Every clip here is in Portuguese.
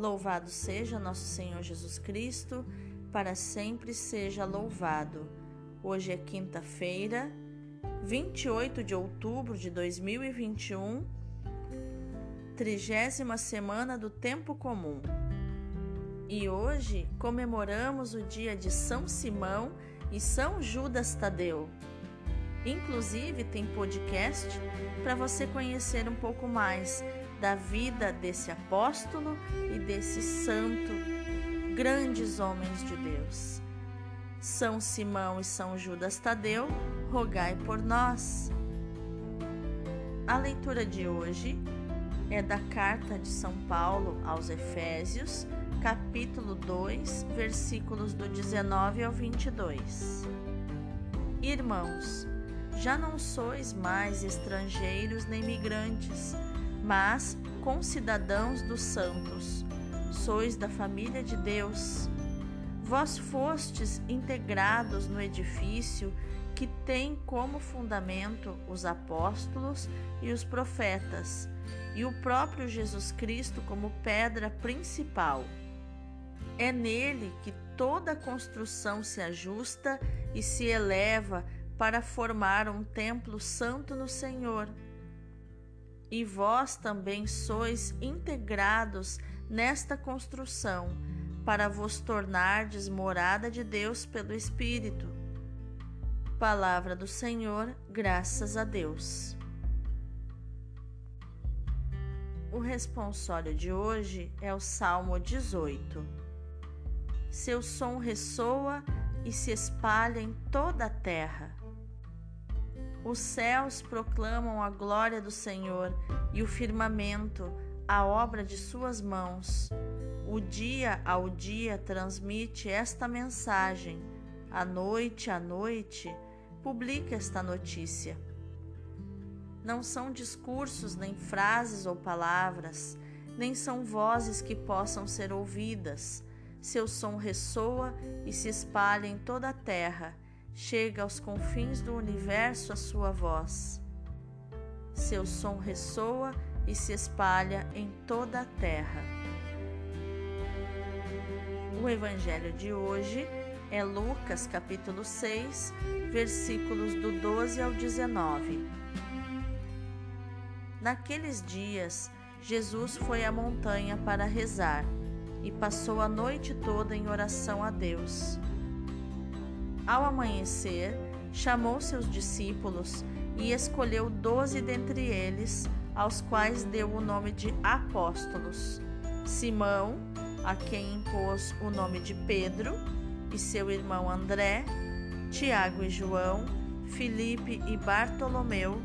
Louvado seja nosso Senhor Jesus Cristo, para sempre seja louvado. Hoje é quinta-feira, 28 de outubro de 2021, trigésima semana do Tempo Comum. E hoje comemoramos o dia de São Simão e São Judas Tadeu. Inclusive, tem podcast para você conhecer um pouco mais da vida desse apóstolo e desse santo, grandes homens de Deus. São Simão e São Judas Tadeu, rogai por nós. A leitura de hoje é da carta de São Paulo aos Efésios, capítulo 2, versículos do 19 ao 22. Irmãos, já não sois mais estrangeiros nem migrantes, mas concidadãos dos santos. Sois da família de Deus. Vós fostes integrados no edifício que tem como fundamento os apóstolos e os profetas, e o próprio Jesus Cristo como pedra principal. É nele que toda construção se ajusta e se eleva para formar um templo santo no Senhor. E vós também sois integrados nesta construção, para vos tornardes morada de Deus pelo Espírito. Palavra do Senhor, graças a Deus. O responsório de hoje é o Salmo 18. Seu som ressoa e se espalha em toda a terra. Os céus proclamam a glória do Senhor e o firmamento a obra de suas mãos. O dia ao dia transmite esta mensagem, a noite à noite publica esta notícia. Não são discursos, nem frases ou palavras, nem são vozes que possam ser ouvidas. Seu som ressoa e se espalha em toda a terra chega aos confins do universo a sua voz. Seu som ressoa e se espalha em toda a terra. O evangelho de hoje é Lucas capítulo 6, versículos do 12 ao 19. Naqueles dias, Jesus foi à montanha para rezar e passou a noite toda em oração a Deus. Ao amanhecer, chamou seus discípulos e escolheu doze dentre eles, aos quais deu o nome de apóstolos: Simão, a quem impôs o nome de Pedro, e seu irmão André, Tiago e João, Filipe e Bartolomeu,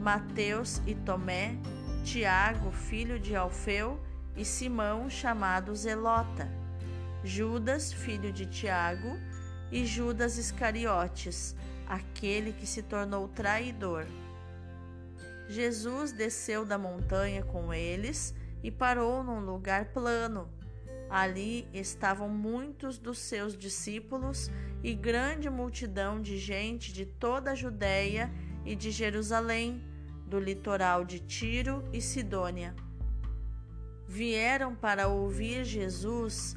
Mateus e Tomé, Tiago, filho de Alfeu, e Simão, chamado Zelota, Judas, filho de Tiago, e Judas Iscariotes, aquele que se tornou traidor. Jesus desceu da montanha com eles e parou num lugar plano. Ali estavam muitos dos seus discípulos e grande multidão de gente de toda a Judéia e de Jerusalém, do litoral de Tiro e Sidônia. Vieram para ouvir Jesus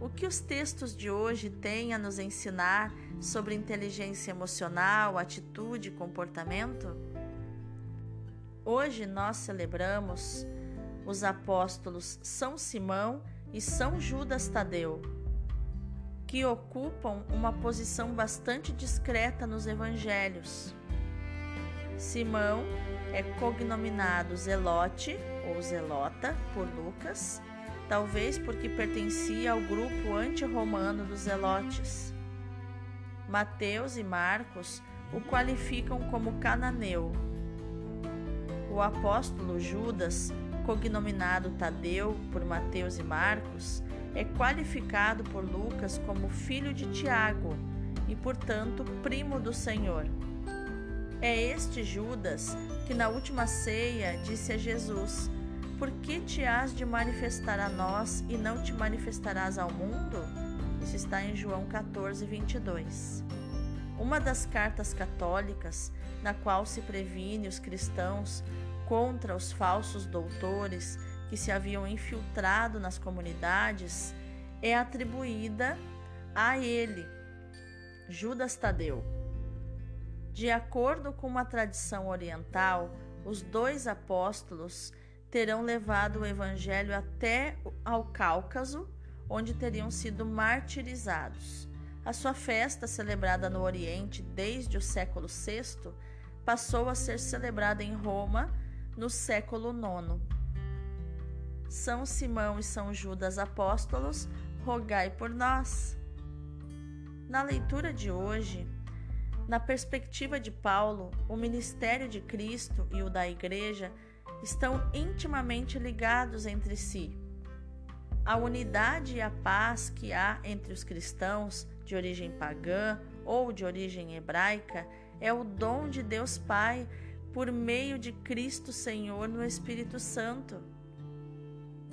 o que os textos de hoje têm a nos ensinar sobre inteligência emocional, atitude e comportamento? Hoje nós celebramos os apóstolos São Simão e São Judas Tadeu, que ocupam uma posição bastante discreta nos evangelhos. Simão é cognominado Zelote ou Zelota por Lucas talvez porque pertencia ao grupo anti-romano dos Zelotes. Mateus e Marcos o qualificam como cananeu. O apóstolo Judas, cognominado Tadeu por Mateus e Marcos, é qualificado por Lucas como filho de Tiago e, portanto, primo do Senhor. É este Judas que na última ceia disse a Jesus: Por que te has de manifestar a nós e não te manifestarás ao mundo? Isso está em João 14, 22. Uma das cartas católicas na qual se previne os cristãos contra os falsos doutores que se haviam infiltrado nas comunidades é atribuída a ele, Judas Tadeu. De acordo com uma tradição oriental, os dois apóstolos terão levado o evangelho até ao Cáucaso, onde teriam sido martirizados. A sua festa, celebrada no Oriente desde o século VI, passou a ser celebrada em Roma no século IX. São Simão e São Judas apóstolos, rogai por nós. Na leitura de hoje, na perspectiva de Paulo, o ministério de Cristo e o da Igreja estão intimamente ligados entre si. A unidade e a paz que há entre os cristãos de origem pagã ou de origem hebraica é o dom de Deus Pai por meio de Cristo Senhor no Espírito Santo.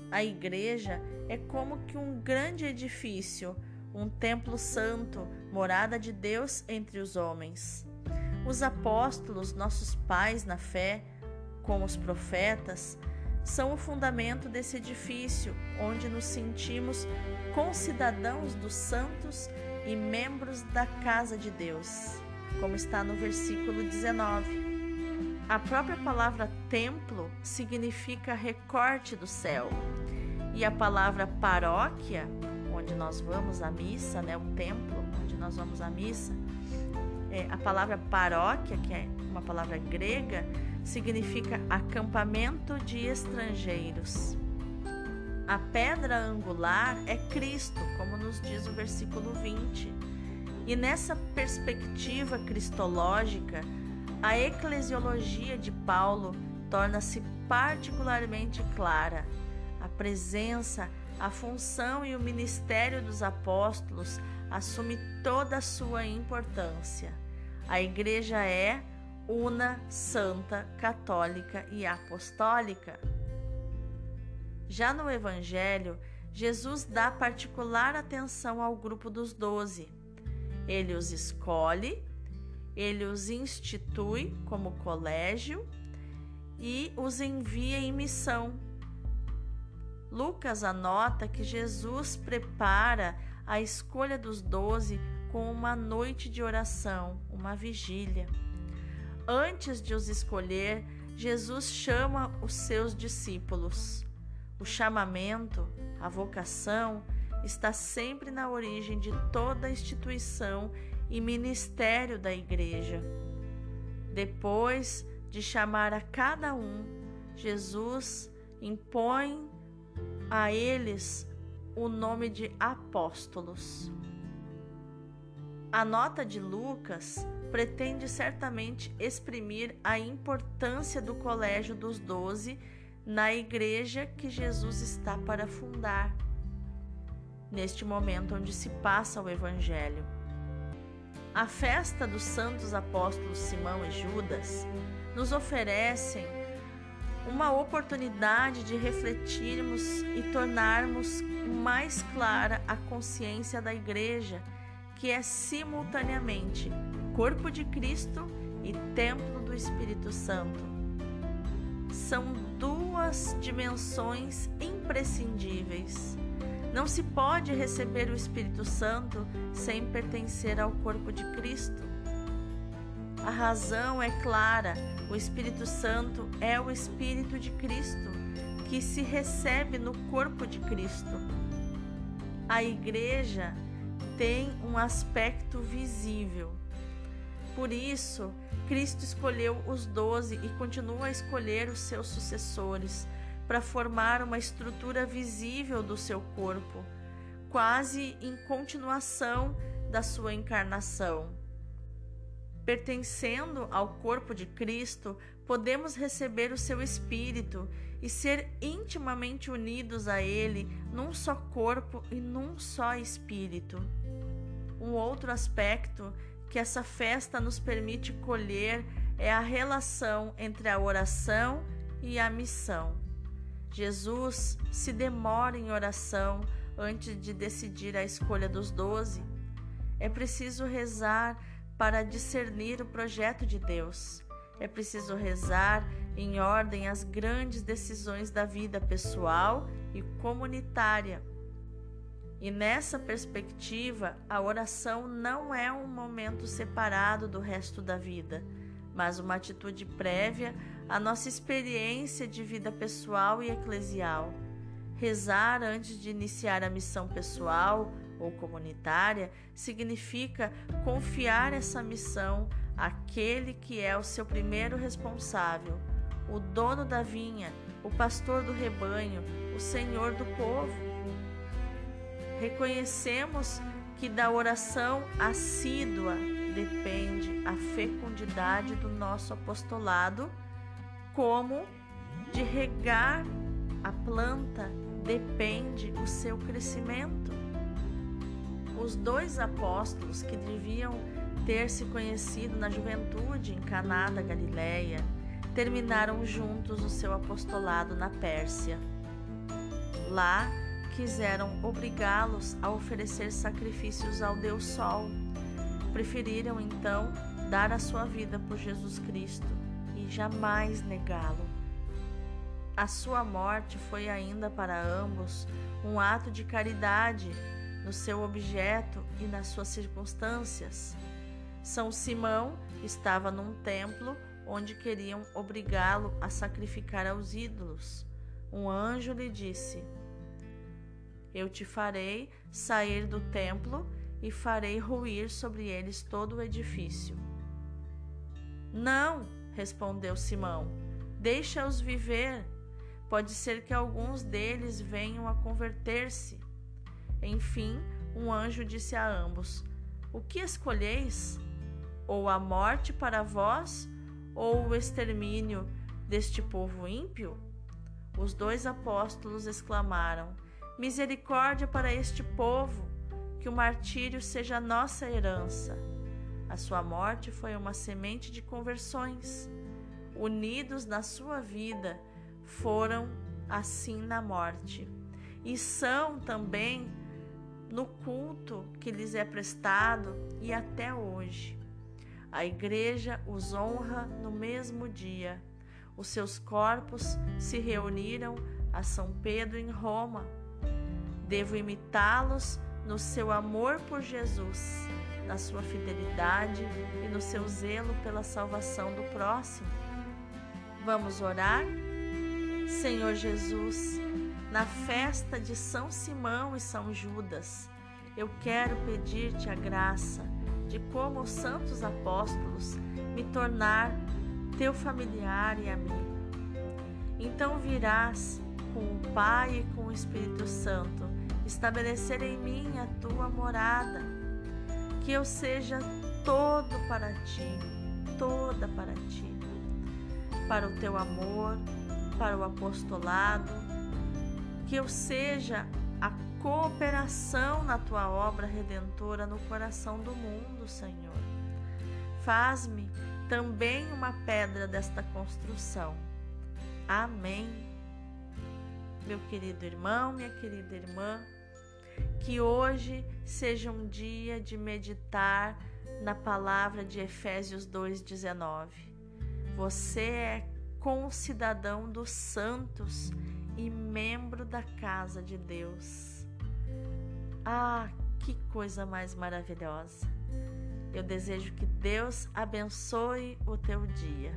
A igreja é como que um grande edifício, um templo santo, morada de Deus entre os homens. Os apóstolos, nossos pais na fé, como os profetas, são o fundamento desse edifício, onde nos sentimos concidadãos dos santos e membros da casa de Deus, como está no versículo 19. A própria palavra templo significa recorte do céu. E a palavra paróquia, onde nós vamos à missa, né, o templo onde nós vamos à missa, é, a palavra paróquia, que é uma palavra grega, significa acampamento de estrangeiros. A pedra angular é Cristo, como nos diz o versículo 20. E nessa perspectiva cristológica, a eclesiologia de Paulo torna-se particularmente clara. A presença, a função e o ministério dos apóstolos assume toda a sua importância. A igreja é una, santa, católica e apostólica. Já no Evangelho, Jesus dá particular atenção ao grupo dos doze. Ele os escolhe ele os institui como colégio e os envia em missão. Lucas anota que Jesus prepara a escolha dos doze com uma noite de oração, uma vigília. Antes de os escolher, Jesus chama os seus discípulos. O chamamento, a vocação, está sempre na origem de toda instituição e ministério da igreja. Depois de chamar a cada um, Jesus impõe a eles o nome de apóstolos. A nota de Lucas pretende certamente exprimir a importância do colégio dos doze na igreja que Jesus está para fundar, neste momento onde se passa o Evangelho. A festa dos santos apóstolos Simão e Judas nos oferecem uma oportunidade de refletirmos e tornarmos mais clara a consciência da Igreja, que é simultaneamente corpo de Cristo e templo do Espírito Santo. São duas dimensões imprescindíveis não se pode receber o Espírito Santo sem pertencer ao corpo de Cristo. A razão é clara: o Espírito Santo é o Espírito de Cristo que se recebe no corpo de Cristo. A igreja tem um aspecto visível. Por isso, Cristo escolheu os doze e continua a escolher os seus sucessores para formar uma estrutura visível do seu corpo, quase em continuação da sua encarnação. Pertencendo ao corpo de Cristo, podemos receber o seu Espírito e ser intimamente unidos a Ele num só corpo e num só Espírito. Um outro aspecto que essa festa nos permite colher é a relação entre a oração e a missão. Jesus se demora em oração antes de decidir a escolha dos doze. É preciso rezar para discernir o projeto de Deus. É preciso rezar em ordem às grandes decisões da vida pessoal e comunitária. E nessa perspectiva, a oração não é um momento separado do resto da vida, mas uma atitude prévia à nossa experiência de vida pessoal e eclesial. Rezar antes de iniciar a missão pessoal ou comunitária significa confiar essa missão àquele que é o seu primeiro responsável, o dono da vinha, o pastor do rebanho, o senhor do povo. Reconhecemos que da oração assídua depende a fecundidade do nosso apostolado, como de regar a planta depende o seu crescimento. Os dois apóstolos que deviam ter se conhecido na juventude em Caná da Galileia terminaram juntos o seu apostolado na Pérsia. Lá quiseram obrigá-los a oferecer sacrifícios ao Deus Sol. Preferiram então dar a sua vida por Jesus Cristo e jamais negá-lo. A sua morte foi ainda para ambos um ato de caridade no seu objeto e nas suas circunstâncias. São Simão estava num templo onde queriam obrigá-lo a sacrificar aos ídolos. Um anjo lhe disse: Eu te farei sair do templo e farei ruir sobre eles todo o edifício. Não, respondeu Simão, deixa-os viver. Pode ser que alguns deles venham a converter-se. Enfim, um anjo disse a ambos: O que escolheis? Ou a morte para vós, ou o extermínio deste povo ímpio? Os dois apóstolos exclamaram: Misericórdia para este povo, que o martírio seja nossa herança. A sua morte foi uma semente de conversões. Unidos na sua vida, foram assim na morte. E são também no culto que lhes é prestado e até hoje. A igreja os honra no mesmo dia. Os seus corpos se reuniram a São Pedro em Roma. Devo imitá-los no seu amor por Jesus, na sua fidelidade e no seu zelo pela salvação do próximo. Vamos orar? Senhor Jesus, na festa de São Simão e São Judas, eu quero pedir-te a graça de, como os santos apóstolos, me tornar teu familiar e amigo. Então virás com o Pai e com o Espírito Santo estabelecer em mim a tua morada, que eu seja todo para ti, toda para ti, para o teu amor, para o apostolado que eu seja a cooperação na tua obra redentora no coração do mundo, Senhor. Faz-me também uma pedra desta construção. Amém. Meu querido irmão, minha querida irmã, que hoje seja um dia de meditar na palavra de Efésios 2,19. Você é concidadão dos santos e membro da casa de Deus. Ah, que coisa mais maravilhosa! Eu desejo que Deus abençoe o teu dia.